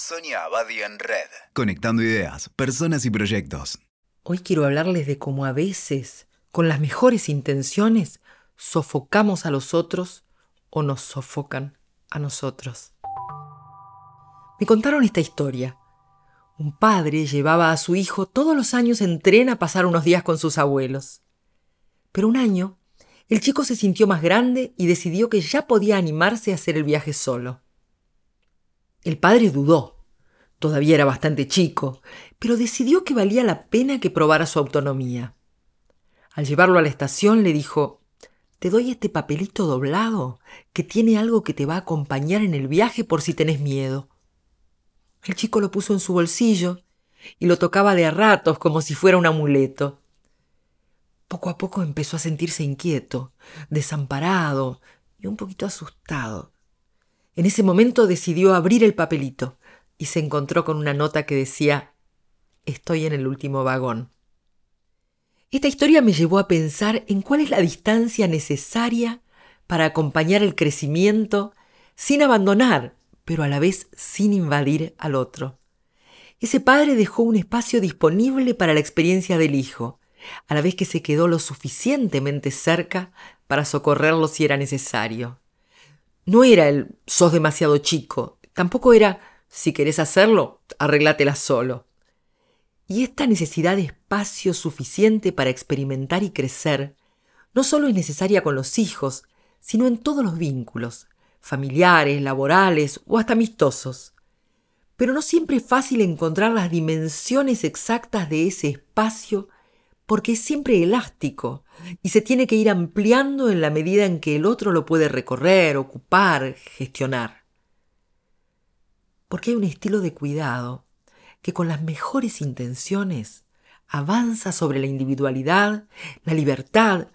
Sonia Abadi en Red. Conectando ideas, personas y proyectos. Hoy quiero hablarles de cómo a veces, con las mejores intenciones, sofocamos a los otros o nos sofocan a nosotros. Me contaron esta historia. Un padre llevaba a su hijo todos los años en tren a pasar unos días con sus abuelos. Pero un año, el chico se sintió más grande y decidió que ya podía animarse a hacer el viaje solo. El padre dudó. Todavía era bastante chico, pero decidió que valía la pena que probara su autonomía. Al llevarlo a la estación le dijo, Te doy este papelito doblado, que tiene algo que te va a acompañar en el viaje por si tenés miedo. El chico lo puso en su bolsillo y lo tocaba de a ratos como si fuera un amuleto. Poco a poco empezó a sentirse inquieto, desamparado y un poquito asustado. En ese momento decidió abrir el papelito y se encontró con una nota que decía Estoy en el último vagón. Esta historia me llevó a pensar en cuál es la distancia necesaria para acompañar el crecimiento sin abandonar pero a la vez sin invadir al otro. Ese padre dejó un espacio disponible para la experiencia del hijo, a la vez que se quedó lo suficientemente cerca para socorrerlo si era necesario. No era el sos demasiado chico, tampoco era si querés hacerlo, arreglátela solo. Y esta necesidad de espacio suficiente para experimentar y crecer no solo es necesaria con los hijos, sino en todos los vínculos, familiares, laborales o hasta amistosos. Pero no siempre es fácil encontrar las dimensiones exactas de ese espacio porque es siempre elástico y se tiene que ir ampliando en la medida en que el otro lo puede recorrer, ocupar, gestionar. Porque hay un estilo de cuidado que con las mejores intenciones avanza sobre la individualidad, la libertad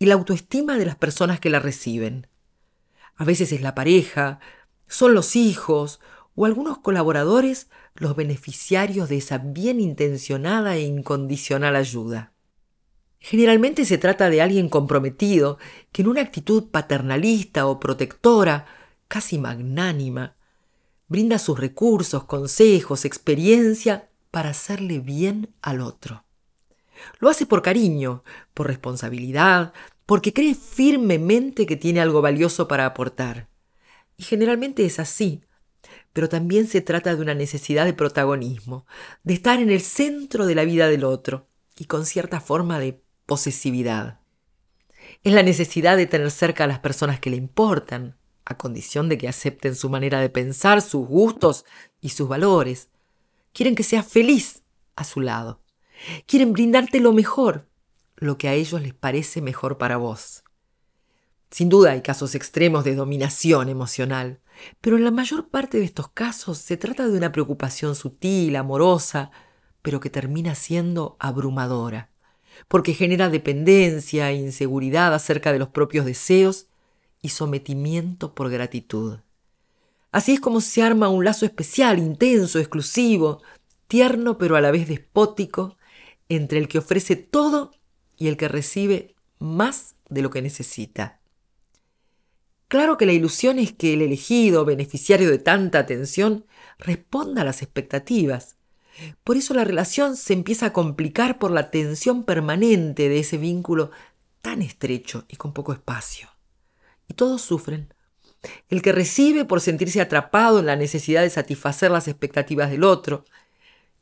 y la autoestima de las personas que la reciben a veces es la pareja, son los hijos o algunos colaboradores los beneficiarios de esa bien intencionada e incondicional ayuda. Generalmente se trata de alguien comprometido que en una actitud paternalista o protectora, casi magnánima, brinda sus recursos, consejos, experiencia para hacerle bien al otro. Lo hace por cariño, por responsabilidad, porque cree firmemente que tiene algo valioso para aportar. Y generalmente es así, pero también se trata de una necesidad de protagonismo, de estar en el centro de la vida del otro y con cierta forma de posesividad. Es la necesidad de tener cerca a las personas que le importan, a condición de que acepten su manera de pensar, sus gustos y sus valores. Quieren que seas feliz a su lado. Quieren brindarte lo mejor lo que a ellos les parece mejor para vos. Sin duda hay casos extremos de dominación emocional, pero en la mayor parte de estos casos se trata de una preocupación sutil, amorosa, pero que termina siendo abrumadora, porque genera dependencia e inseguridad acerca de los propios deseos y sometimiento por gratitud. Así es como se arma un lazo especial, intenso, exclusivo, tierno pero a la vez despótico, entre el que ofrece todo y el que recibe más de lo que necesita. Claro que la ilusión es que el elegido, beneficiario de tanta atención, responda a las expectativas. Por eso la relación se empieza a complicar por la tensión permanente de ese vínculo tan estrecho y con poco espacio. Y todos sufren. El que recibe por sentirse atrapado en la necesidad de satisfacer las expectativas del otro,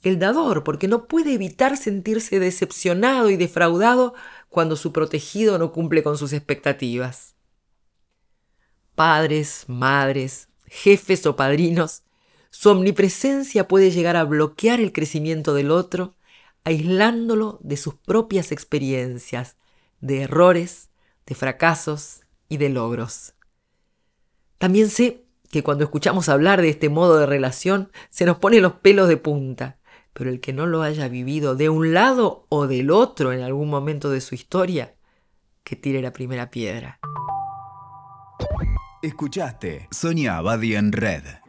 el dador, porque no puede evitar sentirse decepcionado y defraudado cuando su protegido no cumple con sus expectativas. Padres, madres, jefes o padrinos, su omnipresencia puede llegar a bloquear el crecimiento del otro, aislándolo de sus propias experiencias, de errores, de fracasos y de logros. También sé que cuando escuchamos hablar de este modo de relación se nos ponen los pelos de punta, pero el que no lo haya vivido de un lado o del otro en algún momento de su historia, que tire la primera piedra. Escuchaste Sonia Abadi en Red.